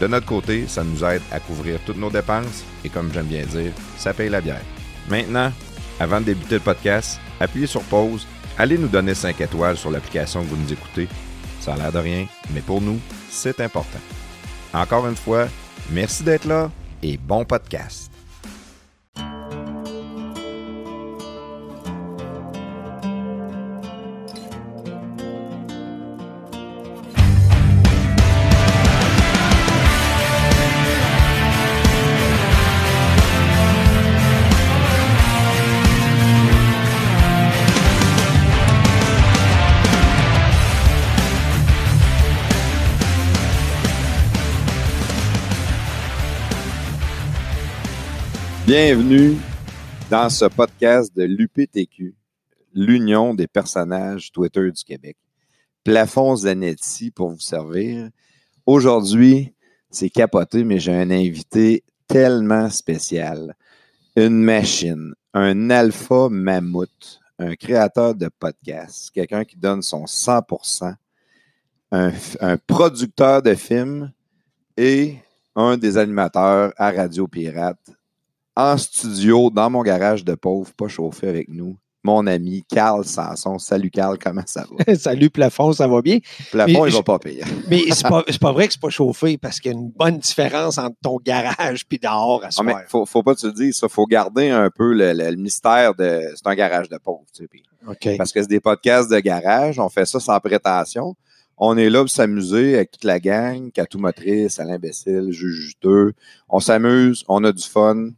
De notre côté, ça nous aide à couvrir toutes nos dépenses et comme j'aime bien dire, ça paye la bière. Maintenant, avant de débuter le podcast, appuyez sur pause, allez nous donner 5 étoiles sur l'application que vous nous écoutez. Ça a l'air de rien, mais pour nous, c'est important. Encore une fois, merci d'être là et bon podcast. Bienvenue dans ce podcast de l'UPTQ, l'Union des personnages Twitter du Québec. Plafond Zanetti pour vous servir. Aujourd'hui, c'est capoté, mais j'ai un invité tellement spécial. Une machine, un alpha mammouth, un créateur de podcast, quelqu'un qui donne son 100%, un, un producteur de films et un des animateurs à Radio Pirate en studio, dans mon garage de pauvre, pas chauffé avec nous, mon ami Carl Sanson. Salut Carl, comment ça va? Salut Plafond, ça va bien? Plafond, il va pas payer. mais c'est pas, pas vrai que c'est pas chauffé parce qu'il y a une bonne différence entre ton garage puis dehors à soir. Ah, mais faut, faut pas te le dire, ça. Faut garder un peu le, mystère de. C'est un garage de pauvre, tu sais. Parce que c'est des podcasts de garage, on fait ça sans prétention. On est là pour s'amuser avec toute la gang, Catou Motrice, Bessel, Juge Juteux. On s'amuse, on a du fun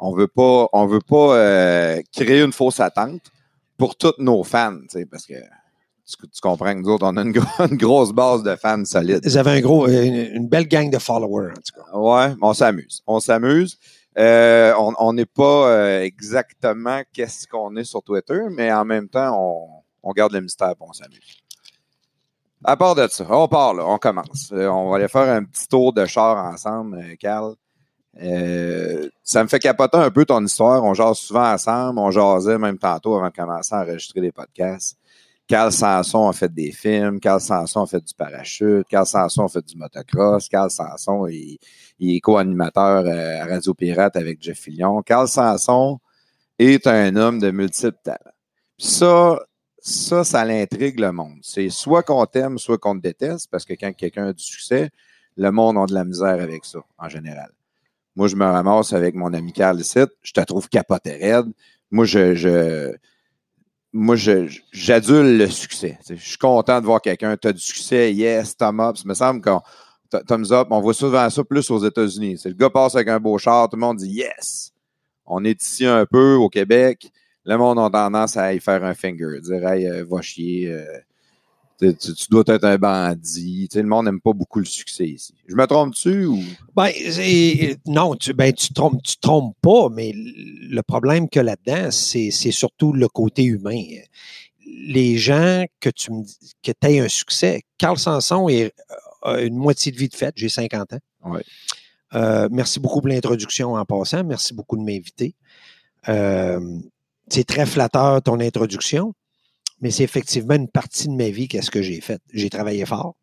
on veut pas, on veut pas euh, créer une fausse attente pour tous nos fans, parce que tu, comprends que nous autres, on a une, grosse base de fans solides. Un gros, euh, une, belle gang de followers, en tout cas. Ouais, on s'amuse. On s'amuse. Euh, on n'est pas exactement qu'est-ce qu'on est sur Twitter, mais en même temps, on, garde le mystère et on s'amuse. À part de ça, on part là, on commence. on va aller faire un petit tour de char ensemble, Carl. Ça me fait capoter un peu ton histoire. On jase souvent ensemble. On jasait même tantôt avant de commencer à enregistrer des podcasts. Carl Sanson a fait des films. Carl Sanson a fait du parachute. Carl Sanson a fait du motocross. Carl Sanson il, est co-animateur euh, à Radio Pirate avec Jeff Fillion. Carl Sanson est un homme de multiples talents. ça, ça, ça l'intrigue le monde. C'est soit qu'on t'aime, soit qu'on te déteste, parce que quand quelqu'un a du succès, le monde a de la misère avec ça, en général. Moi, je me ramasse avec mon ami Carl ici. Je te trouve capoté raide. Moi, je, je moi, j'adule le succès. Je suis content de voir quelqu'un. Tu as du succès, yes, thumb up. Ça me semble qu'on thumbs up, on voit souvent ça plus aux États-Unis. Le gars passe avec un beau char, tout le monde dit yes. On est ici un peu au Québec. Le monde a tendance à y faire un finger, dire hey, euh, va chier. Euh, tu, dois être un bandit. le monde n'aime pas beaucoup le succès ici. Je me trompe-tu ou? Ben, non, tu, ben, tu trompes, tu trompes pas, mais le problème que là-dedans, c'est, surtout le côté humain. Les gens que tu me que aies un succès, Carl Sanson est, a une moitié de vie de fête, j'ai 50 ans. Ouais. Euh, merci beaucoup pour l'introduction en passant. Merci beaucoup de m'inviter. Euh, c'est très flatteur ton introduction mais c'est effectivement une partie de ma vie qu'est-ce que j'ai fait. J'ai travaillé fort,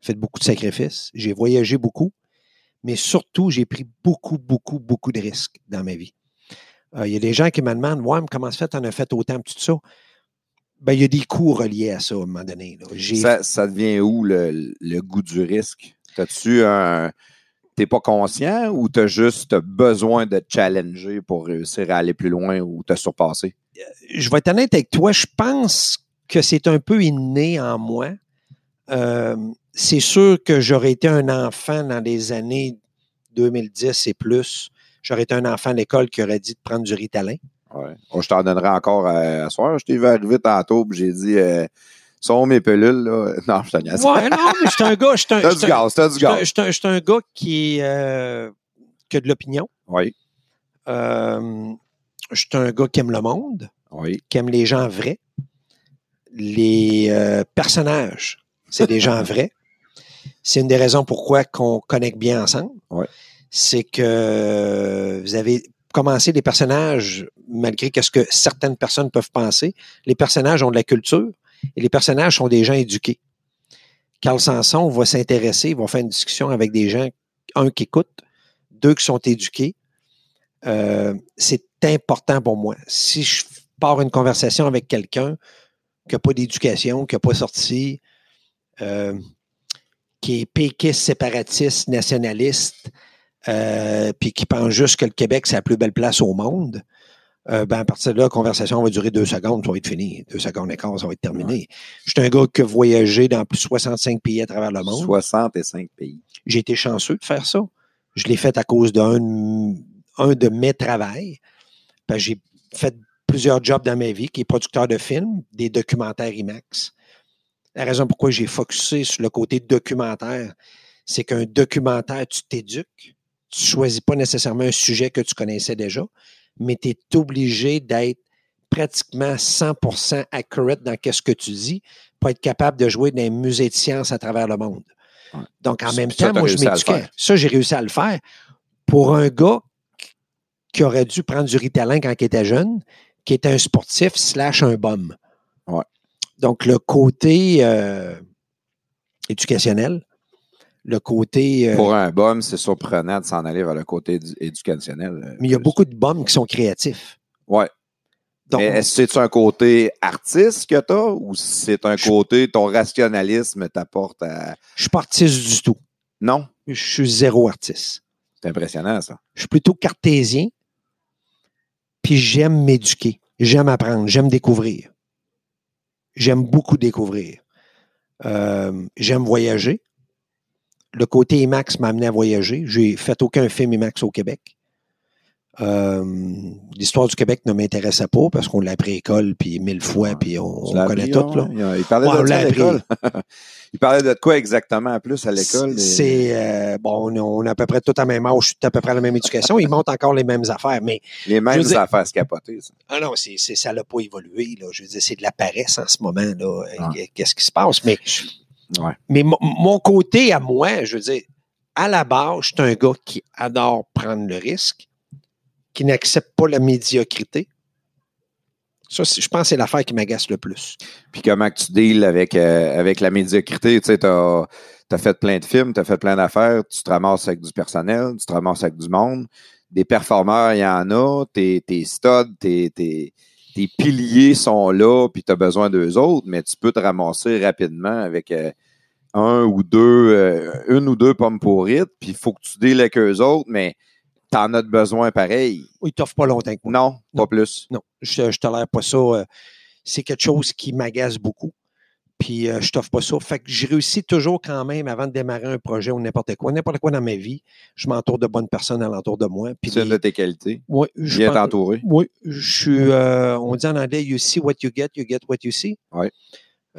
fait beaucoup de sacrifices, j'ai voyagé beaucoup, mais surtout, j'ai pris beaucoup, beaucoup, beaucoup de risques dans ma vie. Euh, il y a des gens qui me demandent Ouais, mais comment ça fait, tu en as fait autant, tout ça? Ben, il y a des coûts reliés à ça à un moment donné. Ça, ça, devient où le, goût du risque? T'as-tu un. T'es pas conscient ou t'as juste besoin de challenger pour réussir à aller plus loin ou te surpasser? je vais être honnête avec toi, je pense que c'est un peu inné en moi. Euh, c'est sûr que j'aurais été un enfant dans les années 2010 et plus. J'aurais été un enfant à l'école qui aurait dit de prendre du ritalin. Ouais. je t'en donnerai encore à, soir. Je t'ai vu arriver tantôt j'ai dit euh, Sont mes pelules, là. Non, je te. Ouais, non, mais je suis un gars. je suis un- T'as du gaz, t'as du gaz. je suis gars qui, euh, qui a de l'opinion. Oui, Euh, je suis un gars qui aime le monde, oui. qui aime les gens vrais. Les euh, personnages, c'est des gens vrais. C'est une des raisons pourquoi qu'on connecte bien ensemble. Ouais. C'est que vous avez commencé des personnages, malgré que ce que certaines personnes peuvent penser, les personnages ont de la culture et les personnages sont des gens éduqués. Carl Sanson va s'intéresser, va faire une discussion avec des gens, un qui écoute, deux qui sont éduqués. Euh, c'est important pour moi. Si je pars une conversation avec quelqu'un qui n'a pas d'éducation, qui n'a pas sorti, euh, qui est péquiste, séparatiste, nationaliste, euh, puis qui pense juste que le Québec, c'est la plus belle place au monde, euh, ben à partir de là, la conversation va durer deux secondes, ça va être fini. Deux secondes et quart, ça va être terminé. Je suis un gars qui a voyagé dans plus de 65 pays à travers le monde. 65 pays. J'ai été chanceux de faire ça. Je l'ai fait à cause d'un de- un de mes travails. J'ai fait plusieurs jobs dans ma vie, qui est producteur de films, des documentaires IMAX. La raison pourquoi j'ai focusé sur le côté documentaire, c'est qu'un documentaire, tu t'éduques. Tu choisis pas nécessairement un sujet que tu connaissais déjà, mais tu es obligé d'être pratiquement 100% accurate dans ce que tu dis pour être capable de jouer dans les musées de sciences à travers le monde. Ouais. Donc, en Ça, même temps, moi, je m'éduquais. Ça, j'ai réussi à le faire. Pour un gars qui aurait dû prendre du Ritalin quand il était jeune, qui était un sportif slash un bum. Ouais. Donc, le côté euh, éducationnel, le côté... euh, Pour un bum, c'est surprenant de s'en aller vers le côté édu- éducationnel. euh, mais il y a beaucoup de bums qui sont créatifs. Mais est-ce que c'est un côté artiste que tu as ou c'est un Je- côté, ton rationalisme t'apporte à. je suis pas artiste du tout. Non? Je suis zéro artiste. C'est impressionnant, ça. Je suis plutôt cartésien, puis j'aime m'éduquer. J'aime apprendre, j'aime découvrir. J'aime beaucoup découvrir. Euh, j'aime voyager. Le côté IMAX m'a amené à voyager. J'ai fait aucun film IMAX au Québec. Euh, L'histoire du Québec ne m'intéressait pas parce qu'on l'a appris à l'école, puis mille fois, puis on, connaît tout. hein? Là. Il, il parlait Ouais, de ça l'a à appris. l'école. il parlait de quoi exactement en plus à l'école? C'est euh, bon, on, a à peu près tout à même âge, à peu près la même éducation. Ils montent encore les mêmes affaires, mais Les mêmes dire- affaires scapotées. ça. Ah non, c'est, c'est- ça n'a pas évolué. Là. Je veux dire, c'est de la paresse en ce moment. Là. Ouais. Qu'est-ce qui se passe? Mais, Ouais. mais mon, côté à moi, je veux dire, à la base, je suis un gars qui adore prendre le risque, qui n'accepte pas la médiocrité. Ça, je pense que c'est l'affaire qui m'agace le plus. Puis comment que tu deals avec, euh, avec la médiocrité? Tu sais, t'as as fait plein de films, tu as fait plein d'affaires, tu te ramasses avec du personnel, tu te ramasses avec du monde. Des performeurs, il y en a. Tes, tes studs, tes, tes, tes piliers sont là, puis tu as besoin d'eux autres, mais tu peux te ramasser rapidement avec euh, un ou deux, euh, une ou deux pommes pourrites, puis il faut que tu deals avec eux autres, mais tu en as de besoin pareil. Oui, t'offre pas longtemps que moi. Non, Non. pas plus. Non, je, je tolère pas ça. euh, C'est quelque chose qui m'agace beaucoup. Puis euh, je t'offre pas ça. Fait que j'ai réussi toujours quand même, avant de démarrer un projet ou n'importe quoi, n'importe quoi dans ma vie, je m'entoure de bonnes personnes alentour de moi. Puis C'est une de tes qualités. Ouais, je Bien pense- t'entourer. Oui, je suis, euh, on dit en anglais, you see what you get, you get what you see. Ouais.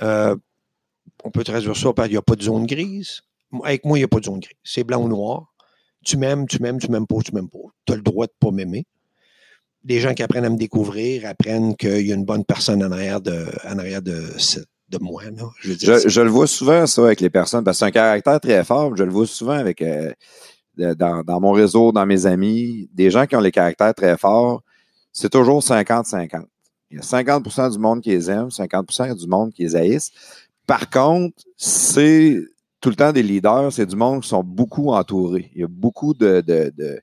Euh, on peut traduire ça par il n'y a pas de zone grise. Avec moi, il n'y a pas de zone grise. C'est blanc ou noir. Tu m'aimes, tu m'aimes, tu m'aimes pas, tu m'aimes pas. Tu as le droit de pas m'aimer. Les gens qui apprennent à me découvrir apprennent qu'il y a une bonne personne en arrière de, en arrière de, ce- de moi. Là. Je, veux dire, Je, je le vois souvent, ça, avec les personnes, parce que c'est un caractère très fort. Je le vois souvent avec euh, dans, dans mon réseau, dans mes amis, des gens qui ont les caractères très forts. C'est toujours 50-50. Il y a 50% du monde qui les aime, 50% du monde qui les haïssent. Par contre, c'est tout le temps des leaders, c'est du monde qui sont beaucoup entourés. Il y a beaucoup de, de, de,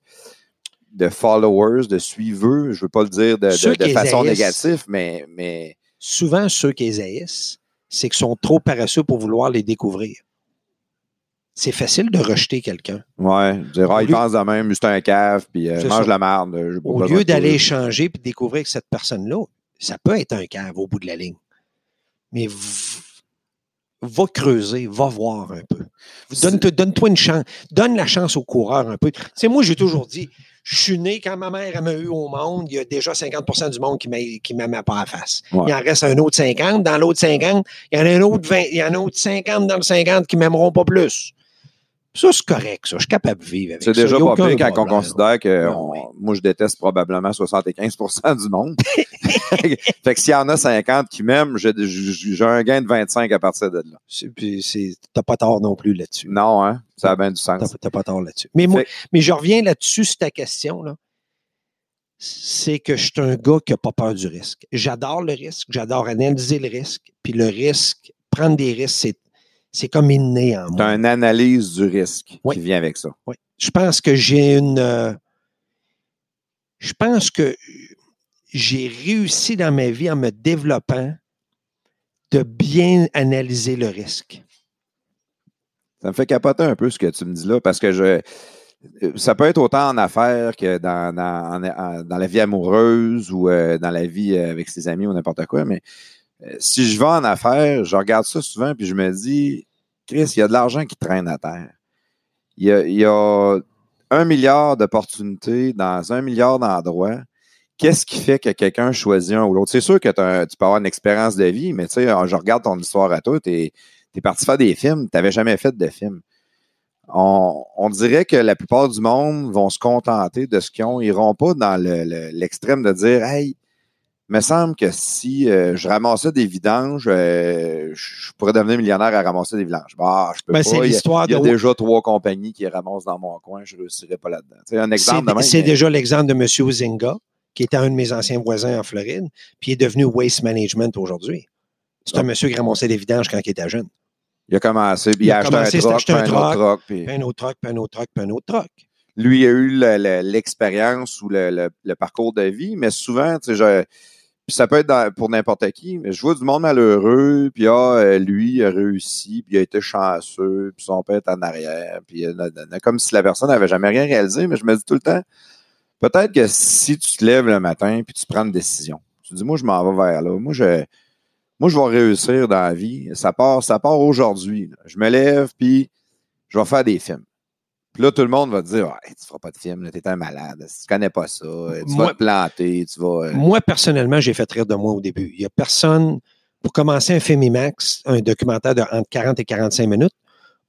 de followers, de suiveux. Je veux pas le dire de, façon haïssent. négative, mais, mais souvent, ceux qui les haïssent, c'est qu'ils sont trop paresseux pour vouloir les découvrir. C'est facile de rejeter quelqu'un. Ouais, dire, ah, il lieu- pense de même, c'est un cave, puis euh, mange ça. la merde. pas Au lieu d'aller échanger et découvrir que cette personne-là, ça peut être un cave au bout de la ligne. Mais va creuser, va voir un peu. Donne-toi donne-toi une chance. Donne la chance au coureur un peu. Tu sais, moi, j'ai toujours dit, je suis né quand ma mère m'a eu au monde, il y a déjà 50% du monde qui ne m'aimait pas en face. Ouais. Il en reste un autre 50. Dans l'autre 50, il y en a un autre 20, il y en a un autre 50 dans le 50 qui m'aimeront pas plus. Ça, c'est correct, ça. Je suis capable de vivre avec ça. C'est déjà pas pire quand on considère que on- moi, je déteste probablement 75% du monde. fait que s'il y en a 50 qui m'aiment, j'ai un gain de 25 à partir de là. Puis T'as pas tort non plus là-dessus. Non, hein? Ça a bien du sens. t'as pas tort là-dessus. Mais moi, mais je reviens là-dessus sur ta question, là. C'est que je suis un gars qui n'a pas peur du risque. J'adore le risque, j'adore analyser le risque, puis le risque, prendre des risques, c'est, c'est comme inné en Tu as moi. une analyse du risque Oui. qui vient avec ça. Oui. Je pense que j'ai une. euh, je pense que j'ai réussi dans ma vie en me développant de bien analyser le risque. Ça me fait capoter un peu ce que tu me dis là, parce que je ça peut être autant en affaires que dans, dans, en- en- dans la vie amoureuse ou euh, dans la vie euh, avec ses amis ou n'importe quoi, mais euh, si je vais en affaires, je regarde ça souvent puis je me dis, Chris, il y a de l'argent qui traîne à terre. Il y a, un milliard d'opportunités dans un milliard d'endroits. Qu'est-ce qui fait que quelqu'un choisit un ou l'autre? C'est sûr que tu peux avoir une expérience de vie, mais tu sais, je regarde ton histoire à toi, t'es es parti faire des films, tu n'avais jamais fait de film. On, dirait que la plupart du monde vont se contenter de ce qu'ils ont. Ils iront pas dans le- le- l'extrême de dire Hey, me semble que si euh, je ramassais des vidanges, euh, je pourrais devenir millionnaire à ramasser des vidanges. Bah, je peux Ben, pas. Il y a, l'histoire il y a de. déjà trois compagnies qui ramassent dans mon coin, je ne réussirais pas là-dedans. Un exemple C'est mais- déjà l'exemple de M. Zinga, qui était un de mes anciens voisins en Floride, puis il est devenu Waste Management aujourd'hui. C'est un Ah. monsieur qui ramassait des vidanges quand il était jeune. Il a commencé, puis Il il a a acheté commencé, un truck, puis un autre truck, puis- un autre truck, puis un autre truck, puis un autre truck. lui il a eu le- le- l'expérience ou le, parcours de vie, mais souvent, tu sais, je- puis ça peut être pour n'importe qui, mais je vois du monde malheureux, puis ah, euh, lui a réussi, puis il a été chanceux, puis son père est en arrière, puis euh, comme si la personne n'avait jamais rien réalisé, mais je me dis tout le temps, peut-être que si tu te lèves le matin, puis tu prends une décision, tu dis, moi, je m'en vais vers là, moi, je... Moi, je vais réussir dans la vie. Ça part, ça part aujourd'hui. Je me lève, puis je vais faire des films. Puis là, tout le monde va te dire ouais, Tu feras pas de film, t'es un malade, tu connais pas ça, tu Moi- vas te planter, tu vas. euh, Moi, personnellement, j'ai fait rire de moi au début. Il n'y a personne, pour commencer un film IMAX, un documentaire de entre 40 et 45 minutes,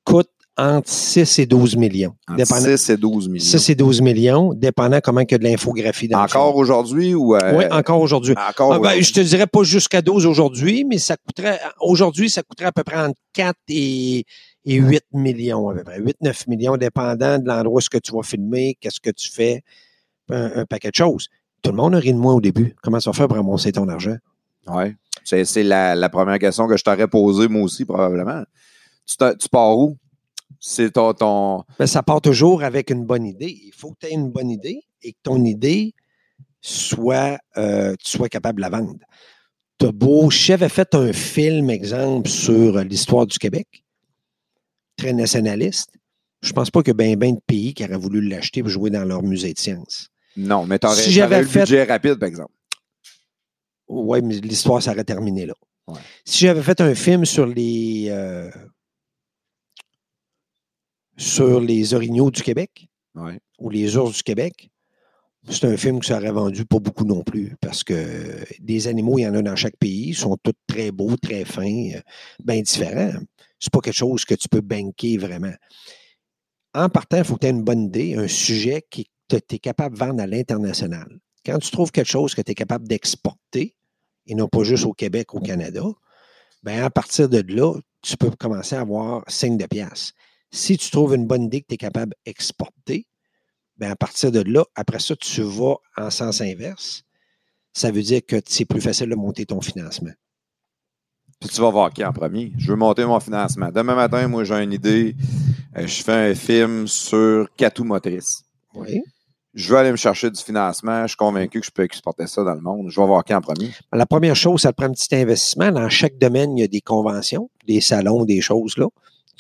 coûte entre 6 et 12 millions. entre Dépendant, 6 et 12 millions. 6 et 12 millions, dépendant comment il y a de l'infographie dans Encore aujourd'hui ou. euh, Oui, encore aujourd'hui. encore Ah, ben, je te dirais pas jusqu'à 12 aujourd'hui, mais ça coûterait, aujourd'hui, ça coûterait à peu près entre 4 et, et 8 millions, à peu près. 8-9 millions, dépendant de l'endroit où ce que tu vas filmer, qu'est-ce que tu fais, un, un paquet de choses. Tout le monde a ri de moi au début. Comment tu vas faire pour ramasser ton argent? Ouais. C'est, la, la première question que je t'aurais posée, moi aussi, probablement. Tu, pars où? C'est ton. ton... Ben, ça part toujours avec une bonne idée. Il faut que tu aies une bonne idée et que ton idée soit, euh, tu sois capable de la vendre. T'as beau, j'avais fait un film, exemple, sur euh, l'histoire du Québec, très nationaliste. Je pense pas qu'il y a bien ben de pays qui auraient voulu l'acheter pour jouer dans leur musée de sciences. Non, mais t'aurais, Si j'avais eu fait- le budget rapide, par exemple. Oui, mais l'histoire s'aurait terminé là. Ouais. Si j'avais fait un film sur les euh, sur les orignaux du Québec, Ouais. ou Les ours du Québec, c'est un film qui s'aurait vendu pas beaucoup non plus parce que des animaux, il y en a dans chaque pays, ils sont tous très beaux, très fins, euh, bien différents. C'est pas quelque chose que tu peux banquer vraiment. En partant, il faut que tu aies une bonne idée, un sujet que tu es capable de vendre à l'international. Quand tu trouves quelque chose que tu es capable d'exporter, et non pas juste au Québec, au Canada, ben à partir de là, tu peux commencer à avoir signe de pièce. Si tu trouves une bonne idée que tu es capable d'exporter, ben à partir de là, après ça, tu vas en sens inverse. Ça veut dire que c'est plus facile de monter ton financement. Puis tu vas voir qui en premier. Je veux monter mon financement. Demain matin, moi, j'ai une idée. Euh, je fais un film sur Catou Motrice. Oui. Je veux aller me chercher du financement. Je suis convaincu que je peux exporter ça dans le monde. Je vais voir qui en premier. La première chose, ça te prend un petit investissement. Dans chaque domaine, il y a des conventions, des salons, des choses là.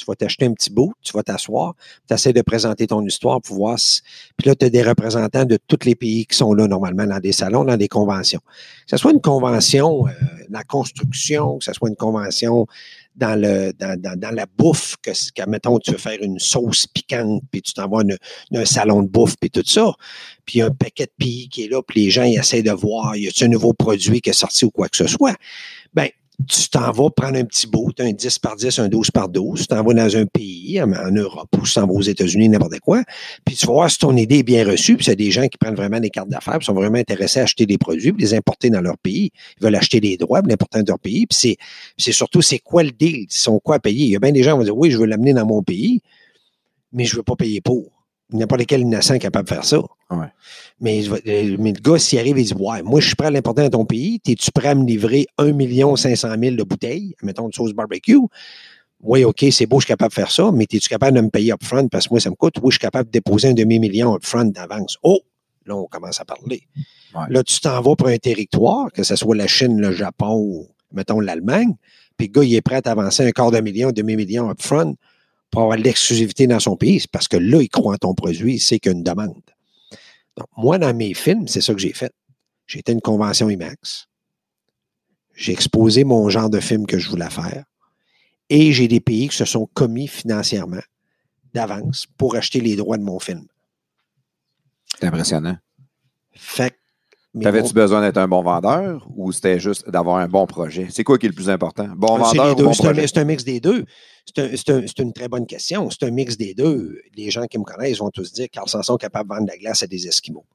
Tu vas t'acheter un petit bout, tu vas t'asseoir, tu essaies de présenter ton histoire pour voir si. Puis là, tu as des représentants de tous les pays qui sont là normalement dans des salons, dans des conventions. Que ce soit une convention euh, la construction, que ce soit une convention dans, le, dans, dans, la bouffe, que, que, mettons, tu veux faire une sauce piquante, puis tu t'envoies un salon de bouffe, puis tout ça. Puis un paquet de pays qui est là, puis les gens ils essaient de voir, y a-t-il un nouveau produit qui est sorti ou quoi que ce soit. Ben, tu t'en vas prendre un petit bout, un 10 par 10, un 12 par 12, tu t'en vas dans un pays, en Europe, ou tu t'en vas aux États-Unis, n'importe quoi, puis tu vas voir si ton idée est bien reçue, puis c'est des gens qui prennent vraiment des cartes d'affaires, puis sont vraiment intéressés à acheter des produits, puis les importer dans leur pays. Ils veulent acheter des droits, l'importer dans leur pays, puis c'est, c'est surtout, c'est quoi le deal? Ils sont quoi à payer? Il y a bien des gens qui vont dire, oui, je veux l'amener dans mon pays, mais je veux pas payer pour n'importe quel innocent est capable de faire ça. Ouais. Mais, mais, le gars, s'il arrive, il dit Ouais, moi, je suis prêt à l'importer dans ton pays. Es-tu prêt à me livrer 1 500 000 de bouteilles, mettons une sauce barbecue? Oui, OK, c'est beau, je suis capable de faire ça, mais es-tu capable de me payer upfront parce que moi, ça me coûte? Oui, je suis capable de déposer un demi-million upfront d'avance. Oh Là, on commence à parler. Ouais. Là, tu t'en vas pour un territoire, que ce soit la Chine, le Japon ou, mettons, l'Allemagne, puis le gars, il est prêt à avancer un quart de million, un demi-million upfront pour avoir l'exclusivité dans son pays. C'est parce que là, il croit en ton produit, c'est qu'il y a une demande. Donc, moi, dans mes films, c'est ça que j'ai fait. J'ai été à une convention IMAX. J'ai exposé mon genre de film que je voulais faire. Et j'ai des pays qui se sont commis financièrement d'avance pour acheter les droits de mon film. C'est impressionnant. Fait T'avais-tu besoin d'être un bon vendeur ou c'était juste d'avoir un bon projet? C'est quoi qui est le plus important? Bon vendeur ou bon c'est, un, projet? c'est un mix des deux. C'est, un, c'est, un, c'est, une très bonne question. C'est un mix des deux. Les gens qui me connaissent vont tous dire Carl Sanson est capable de vendre de la glace à des Esquimaux.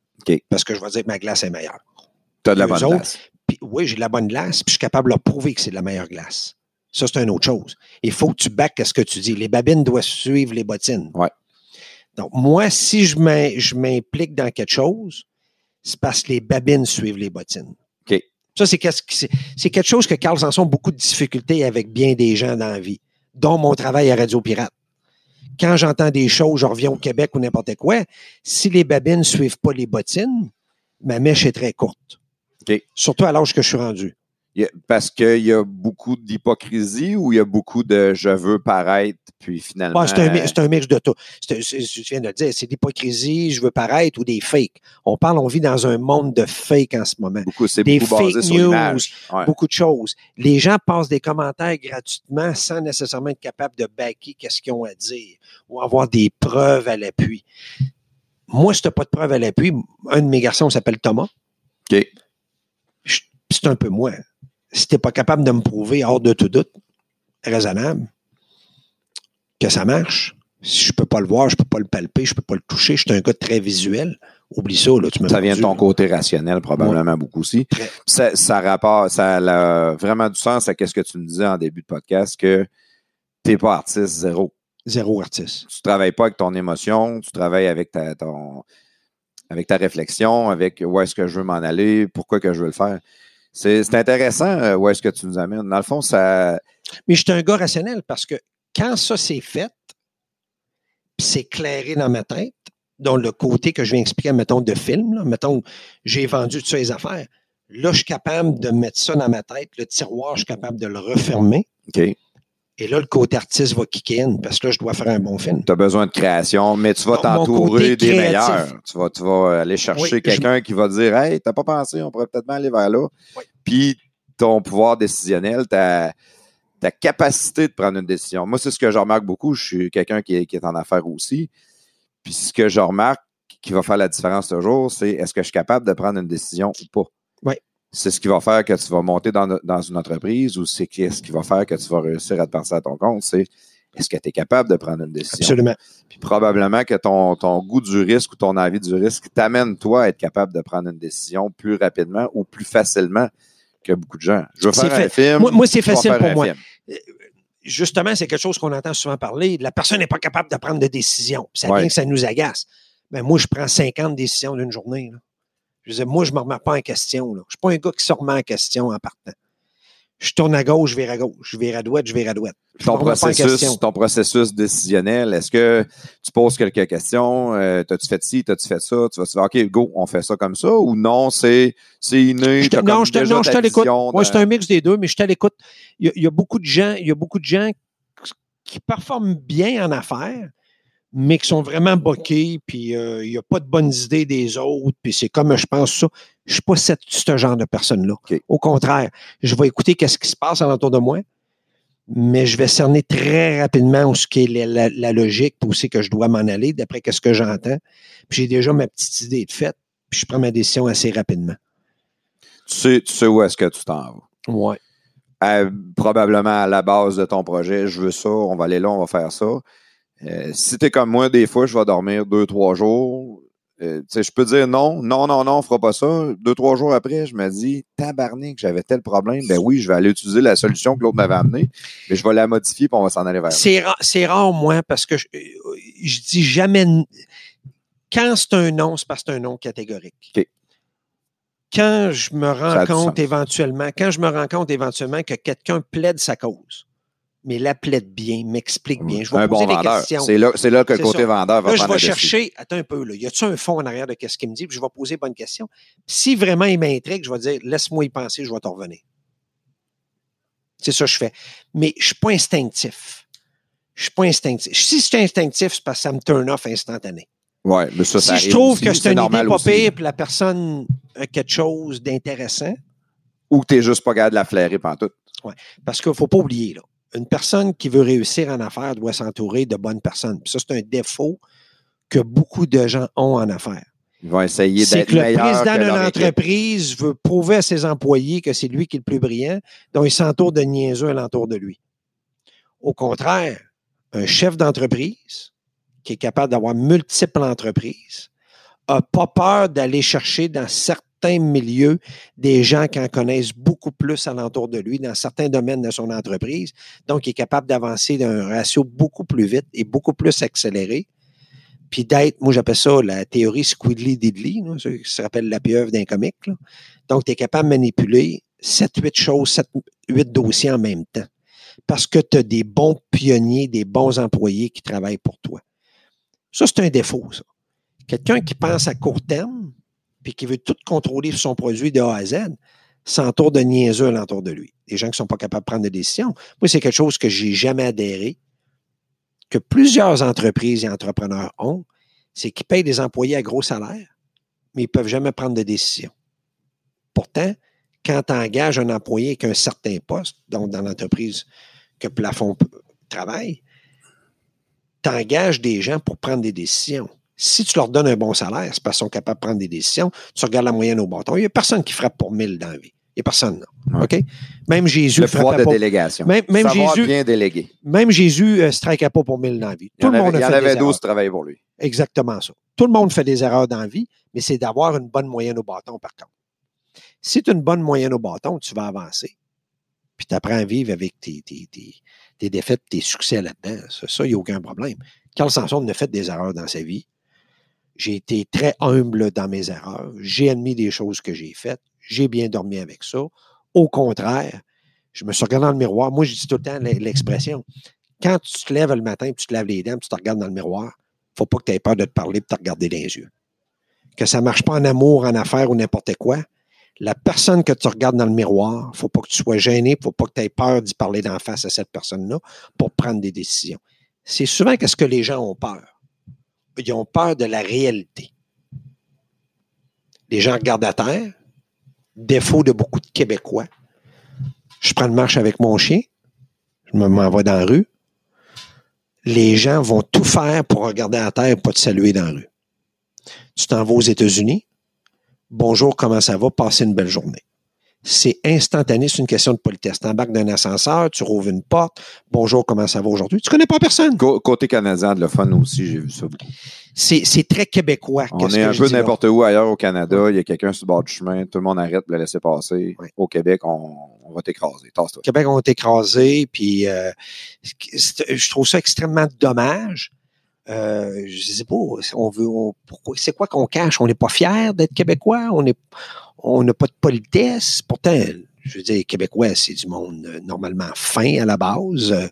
Parce que je vais dire que ma glace est meilleure. Tu as de la bonne autres. Puis, oui, j'ai de la bonne glace, puis je suis capable de leur prouver que c'est de la meilleure glace. Ça, c'est une autre chose. Il faut que tu backes ce que tu dis. Les babines doivent suivre les bottines. Ouais. Donc, moi, si je m'implique dans quelque chose, c'est parce que les babines suivent les bottines. OK. Ça, c'est, quelque chose que Carl Sanson a beaucoup de difficultés avec bien des gens dans la vie, dont mon travail à Radio Pirate. Quand j'entends des choses, je reviens au Québec ou n'importe quoi, si les babines ne suivent pas les bottines, ma mèche est très courte. OK. Surtout à l'âge que je suis rendu. Parce qu'il y a beaucoup d'hypocrisie ou il y a beaucoup de je veux paraître, puis finalement. Bon, c'est, un, mi- c'est un mix de tout. C'est, viens de le dire, c'est l'hypocrisie, je veux paraître, ou des fakes. On parle, on vit dans un monde de fakes en ce moment. beaucoup, c'est des beaucoup basé fake sur news. Ouais. beaucoup de choses. Les gens passent des commentaires gratuitement sans nécessairement être capables de backer qu'est-ce qu'ils ont à dire ou avoir des preuves à l'appui. Moi, si tu n'as pas de preuves à l'appui, un de mes garçons s'appelle Thomas. OK. Je- C'est un peu moi. Si tu n'es pas capable de me prouver, hors de tout doute, raisonnable, que ça marche, si je peux pas le voir, je peux pas le palper, je peux pas le toucher, je suis un gars très visuel, oublie ça, là, tu m'as Ça vient de ton côté rationnel, probablement beaucoup aussi. Très. Ça, ça a vraiment du sens à ce que tu me disais en début de podcast que tu n'es pas artiste zéro. Zéro artiste. Tu travailles pas avec ton émotion, tu travailles avec ta, ton, avec ta réflexion, avec où est-ce que je veux m'en aller, pourquoi que je veux le faire. C'est intéressant euh, où est-ce que tu nous amènes. Dans le fond, ça. Mais je suis un gars rationnel parce que quand ça c'est fait, puis c'est clairé dans ma tête, dans le côté que je viens expliquer, mettons, de film, là, mettons, j'ai vendu toutes ces affaires. Là, je suis capable de mettre ça dans ma tête. Le tiroir, je suis capable de le refermer. OK. Et là, le côté artiste va kicker in parce que là, je dois faire un bon film. Tu as besoin de création, mais tu vas t'entourer des meilleurs. Tu vas, tu vas aller chercher Oui, je- quelqu'un qui va dire Hey, t'as pas pensé, on pourrait peut-être aller vers là. Oui. Puis ton pouvoir décisionnel, ta, ta capacité de prendre une décision. Moi, c'est ce que je remarque beaucoup. Je suis quelqu'un qui est, qui est en affaires aussi. Puis ce que je remarque qui va faire la différence toujours, c'est est-ce que je suis capable de prendre une décision ou pas? C'est ce qui va faire que tu vas monter dans, dans une entreprise ou c'est ce qui va faire que tu vas réussir à te passer à ton compte. C'est est-ce que tu es capable de prendre une décision? Absolument. Puis probablement que ton, ton goût du risque ou ton envie du risque t'amène, toi, à être capable de prendre une décision plus rapidement ou plus facilement que beaucoup de gens. Je veux faire un film. Moi- moi, c'est facile pour moi. film. Justement, c'est quelque chose qu'on entend souvent parler. La personne n'est pas capable de prendre de décision. Ça Ouais. vient que ça nous agace. Ben, moi, je prends 50 décisions d'une journée. là. Je dire, moi, je ne me remets pas en question. Là. Je ne suis pas un gars qui se remet en question en partant. Je tourne à gauche, je vire à gauche. Je vire à droite, je vire à droite. Je Ton processus, ton processus décisionnel, est-ce que tu poses quelques questions? Euh, t'as-tu fait ci, t'as-tu fait ça? Tu vas te dire, OK, go, on fait ça comme ça? Ou non, c'est, c'est inné? Je te- non, je te- l'écoute. Moi, c'est un mix des deux, mais je à l'écoute. Il y a beaucoup de gens, il y a beaucoup de gens qui performent bien en affaires, mais qui sont vraiment boqués, puis euh, il n'y a pas de bonnes idées des autres, puis c'est comme je pense ça. Je ne suis pas cette- ce genre de personne-là. Au contraire, je vais écouter qu'est-ce qui se passe autour de moi, mais je vais cerner très rapidement où ce qui est la, la- la logique, où c'est que je dois m'en aller, d'après ce que j'entends. Puis j'ai déjà ma petite idée de fait, puis je prends ma décision assez rapidement. Tu sais, tu sais où est-ce que tu t'en vas. Ouais. À- probablement à la base de ton projet, je veux ça, on va aller là, on va faire ça. Euh, si tu es comme moi, des fois, je vais dormir deux, trois jours. Euh, tu sais, je peux dire non, non, non, non, on fera pas ça. Deux, trois jours après, je me dis, tabarnak, j'avais tel problème. Ben oui, je vais aller utiliser la solution que l'autre m'avait amenée, mais je vais la modifier puis on va s'en aller vers là. C'est rare, c'est rare, moi, parce que je, euh, je dis jamais. Quand c'est un non, c'est parce que c'est un non catégorique. OK. Quand je me rends compte éventuellement, quand je me rends compte éventuellement que quelqu'un plaide sa cause, mais la plaide bien, m'explique bien, je vais un poser bon des vendeur. questions. C'est là, que le côté ça. vendeur va Là, je vais dessus. chercher, attends un peu, là, y a-tu un fond en arrière de ce qu'il me dit? Puis je vais poser bonne question. Si vraiment il m'intrigue, je vais dire, laisse-moi y penser, je vais te revenir. C'est ça que je fais. Mais je suis pas instinctif. Je suis pas instinctif. Si c'est instinctif, c'est parce que ça me turn off instantané. Ouais, mais ça, ça si je trouve aussi, que c'est une idée pas aussi. pire, puis la personne a quelque chose d'intéressant, Ou que t'es juste pas capable de la flairer pantoute. parce qu'il faut pas oublier, là, une personne qui veut réussir en affaires doit s'entourer de bonnes personnes. Puis ça, c'est un défaut que beaucoup de gens ont en affaires. Ils vont essayer C'est d'être que le meilleurs président d'une entreprise veut prouver à ses employés que c'est lui qui est le plus brillant, donc il s'entoure de niaiseux alentour de lui. Au contraire, un chef d'entreprise qui est capable d'avoir multiples entreprises a pas peur d'aller chercher dans certains milieux des gens qui en connaissent beaucoup plus alentour de lui dans certains domaines de son entreprise. Donc, il est capable d'avancer d'un ratio beaucoup plus vite et beaucoup plus accéléré puis d'être, moi j'appelle ça la théorie Squidly Diddly, qui se rappelle la pieuvre d'un comique. Donc, tu es capable de manipuler 7-8 choses, 7-8 dossiers en même temps. Parce que tu as des bons pionniers, des bons employés qui travaillent pour toi. Ça, c'est un défaut. Quelqu'un qui pense à court terme, puis qui veut tout contrôler sur son produit de A à Z, s'entoure de niaiseux alentour de lui. Des gens qui ne sont pas capables de prendre des décisions. Moi, c'est quelque chose que j'ai jamais adhéré que plusieurs entreprises et entrepreneurs ont, c'est qu'ils payent des employés à gros salaire, mais ils ne peuvent jamais prendre de décision. Pourtant, quand tu engages un employé avec un certain poste, donc dans l'entreprise que Plafond travaille, tu engages des gens pour prendre des décisions. Si tu leur donnes un bon salaire, c'est parce qu'ils sont capables de prendre des décisions. Tu regardes la moyenne au bâton. Il n'y a personne qui frappe pour 1000 dans la vie. Il n'y a personne, non. Ouais. OK? Même Jésus Le pouvoir de pas. délégation. Même, même Savoir Jésus, bien déléguer. même Jésus ne strikait pas pour 1000 dans la vie. Il y Tout le monde avait, il y a en fait avait des 12 erreurs. qui travaillaient pour lui. Exactement ça. Tout le monde fait des erreurs dans la vie, mais c'est d'avoir une bonne moyenne au bâton, par contre. Si tu as une bonne moyenne au bâton, tu vas avancer. Puis tu apprends à vivre avec tes, tes, tes, tes défaites, tes succès là-dedans. Ça, ça, il n'y a aucun problème. Carl Sanson a fait des erreurs dans sa vie. J'ai été très humble dans mes erreurs. J'ai admis des choses que j'ai faites. J'ai bien dormi avec ça. Au contraire, je me suis regardé dans le miroir. Moi, je dis tout le temps l'expression. Quand tu te lèves le matin, puis tu te laves les dents, puis tu te regardes dans le miroir, faut pas que tu aies peur de te parler de te regarder dans les yeux. Que ça marche pas en amour, en affaires ou n'importe quoi. La personne que tu regardes dans le miroir, faut pas que tu sois gêné, faut pas que tu aies peur d'y parler d'en face à cette personne-là pour prendre des décisions. C'est souvent qu'est-ce que les gens ont peur. Ils ont peur de la réalité. Les gens regardent à terre, défaut de beaucoup de Québécois. Je prends une marche avec mon chien, je me m'en vais dans la rue. Les gens vont tout faire pour regarder à terre et pas te saluer dans la rue. Tu t'en vas aux États-Unis. Bonjour, comment ça va? Passez une belle journée. C'est instantané, c'est une question de politesse. Tu embarques d'un ascenseur, tu rouvres une porte. Bonjour, comment ça va aujourd'hui? Tu connais pas personne. Côté canadien de le fun aussi, j'ai vu ça beaucoup. C'est très québécois. On est un peu n'importe où ailleurs au Canada. Il y a quelqu'un sur le bord du chemin. Tout le monde arrête de le laisser passer. Au Québec, on, on va t'écraser. Tasse-toi. Québec ont été écrasés, puis euh, je trouve ça extrêmement dommage. Euh, je sais pas, on veut, on- pourquoi, c'est quoi qu'on cache? On n'est pas fiers d'être Québécois, on est, on n'a pas de politesse? Pourtant, je veux dire, Québécois, c'est du monde euh, normalement fin à la base. Euh,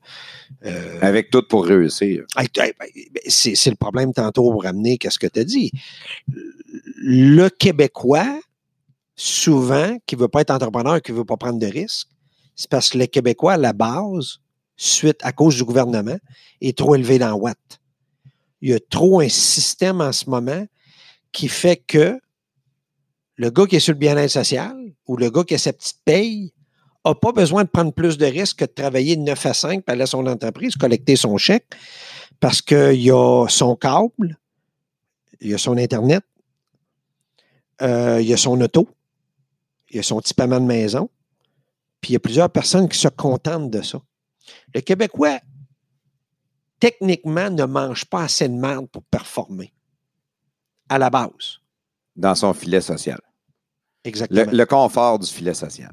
euh, Avec tout pour réussir. Hey, ben, C'est c'est le problème tantôt pour ramener qu'est-ce que tu as dit. Le Québécois, souvent, qui ne veut pas être entrepreneur, qui ne veut pas prendre de risques, c'est parce que le Québécois, à la base, suite à cause du gouvernement, est trop élevé dans Watt. Il y a trop un système en ce moment qui fait que le gars qui est sur le bien-être social ou le gars qui a sa petite paye n'a pas besoin de prendre plus de risques que de travailler de 9 à 5 pour aller à son entreprise, collecter son chèque, parce qu'il a son câble, il a son Internet, euh, il a son auto, il a son petit paiement de maison, puis il y a plusieurs personnes qui se contentent de ça. Le Québécois, techniquement, ne mange pas assez de merde pour performer, à la base. Dans son filet social. Exactement. Le, le confort du filet social.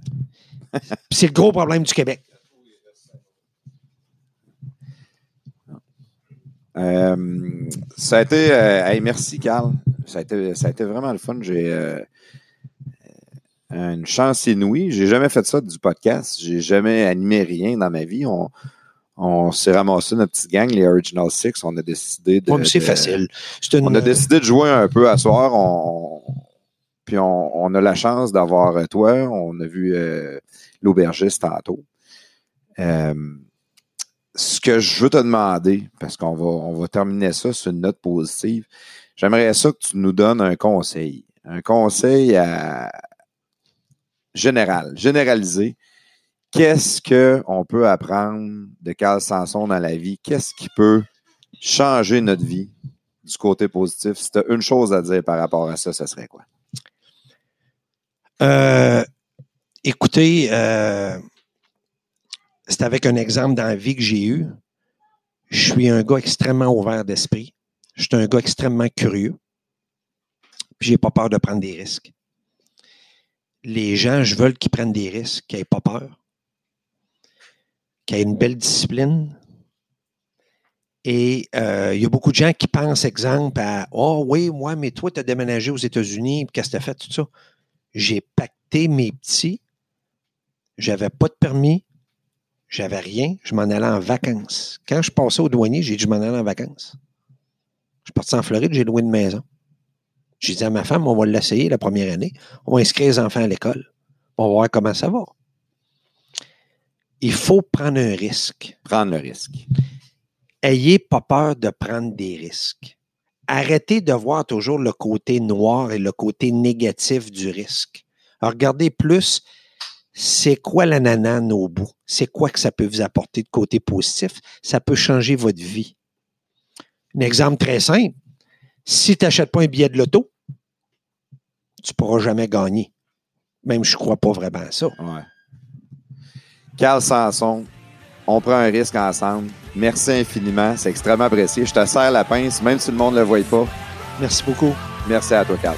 C'est le gros problème du Québec. Euh, ça a été. euh, hey, merci, Carl. Ça a, été, ça a été vraiment le fun. J'ai euh, une chance inouïe. J'ai jamais fait ça du podcast. J'ai jamais animé rien dans ma vie. On, on s'est ramassé notre petite gang, les Original Six. On a décidé de. Ouais, c'est facile. Une- On a décidé de jouer un peu à soir. On, puis on, on a la chance d'avoir euh, toi. On a vu euh, l'aubergiste tantôt. Euh, ce que je veux te demander, parce qu'on va, on va terminer ça sur une note positive, j'aimerais ça que tu nous donnes un conseil. Un conseil à- général, généralisé. Qu'est-ce qu'on peut apprendre de Carl Sanson dans la vie? Qu'est-ce qui peut changer notre vie du côté positif? Si tu as une chose à dire par rapport à ça, ce serait quoi? Euh, écoutez, euh, c'est avec un exemple dans la vie que j'ai eu. Je suis un gars extrêmement ouvert d'esprit. Je suis un gars extrêmement curieux. Puis j'ai pas peur de prendre des risques. Les gens, je veux qu'ils prennent des risques, qu'ils n'aient pas peur, qu'ils aient une belle discipline. Et euh, il y a beaucoup de gens qui pensent, exemple, à Oh oui, moi, mais toi, tu as déménagé aux États-Unis, qu'est-ce que tu as fait, tout ça? J'ai pacté mes petits. J'avais pas de permis. J'avais rien. Je m'en allais en vacances. Quand je passais au douanier, j'ai dit je m'en allais en vacances. Je suis parti en Floride, j'ai loué une maison. J'ai dit à ma femme, on va l'essayer la première année. On va inscrire les enfants à l'école. On va voir comment ça va. Il faut prendre un risque. Prendre le risque. Ayez pas peur de prendre des risques. Arrêtez de voir toujours le côté noir et le côté négatif du risque. Alors, regardez plus c'est quoi la nanane au bout? C'est quoi que ça peut vous apporter de côté positif? Ça peut changer votre vie. Un exemple très simple. Si tu n'achètes pas un billet de loto, tu ne pourras jamais gagner. Même je ne crois pas vraiment à ça. Ouais. Carl Sanson, on prend un risque ensemble. Merci infiniment. C'est extrêmement apprécié. Je te serre la pince, même si le monde ne le voit pas. Merci beaucoup. Merci à toi, Carl.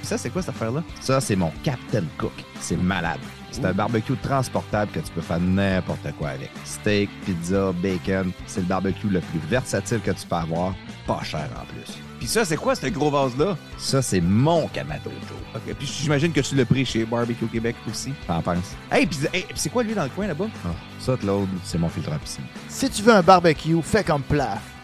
Pis ça, c'est quoi cette affaire-là? Ça, c'est mon Captain Cook. C'est malade. C'est un barbecue transportable que tu peux faire n'importe quoi avec. Steak, pizza, bacon. C'est le barbecue le plus versatile que tu peux avoir. Pas cher en plus. Pis ça, c'est quoi ce gros vase-là? Ça, c'est mon Kamado Joe. Ok, puis j'imagine que tu l'as pris chez Barbecue Québec aussi. T'en penses? Hey, pis c'est quoi lui dans le coin là-bas? Ah, ça, Claude, c'est mon filtre à piscine. Si tu veux un barbecue, fais comme Plaf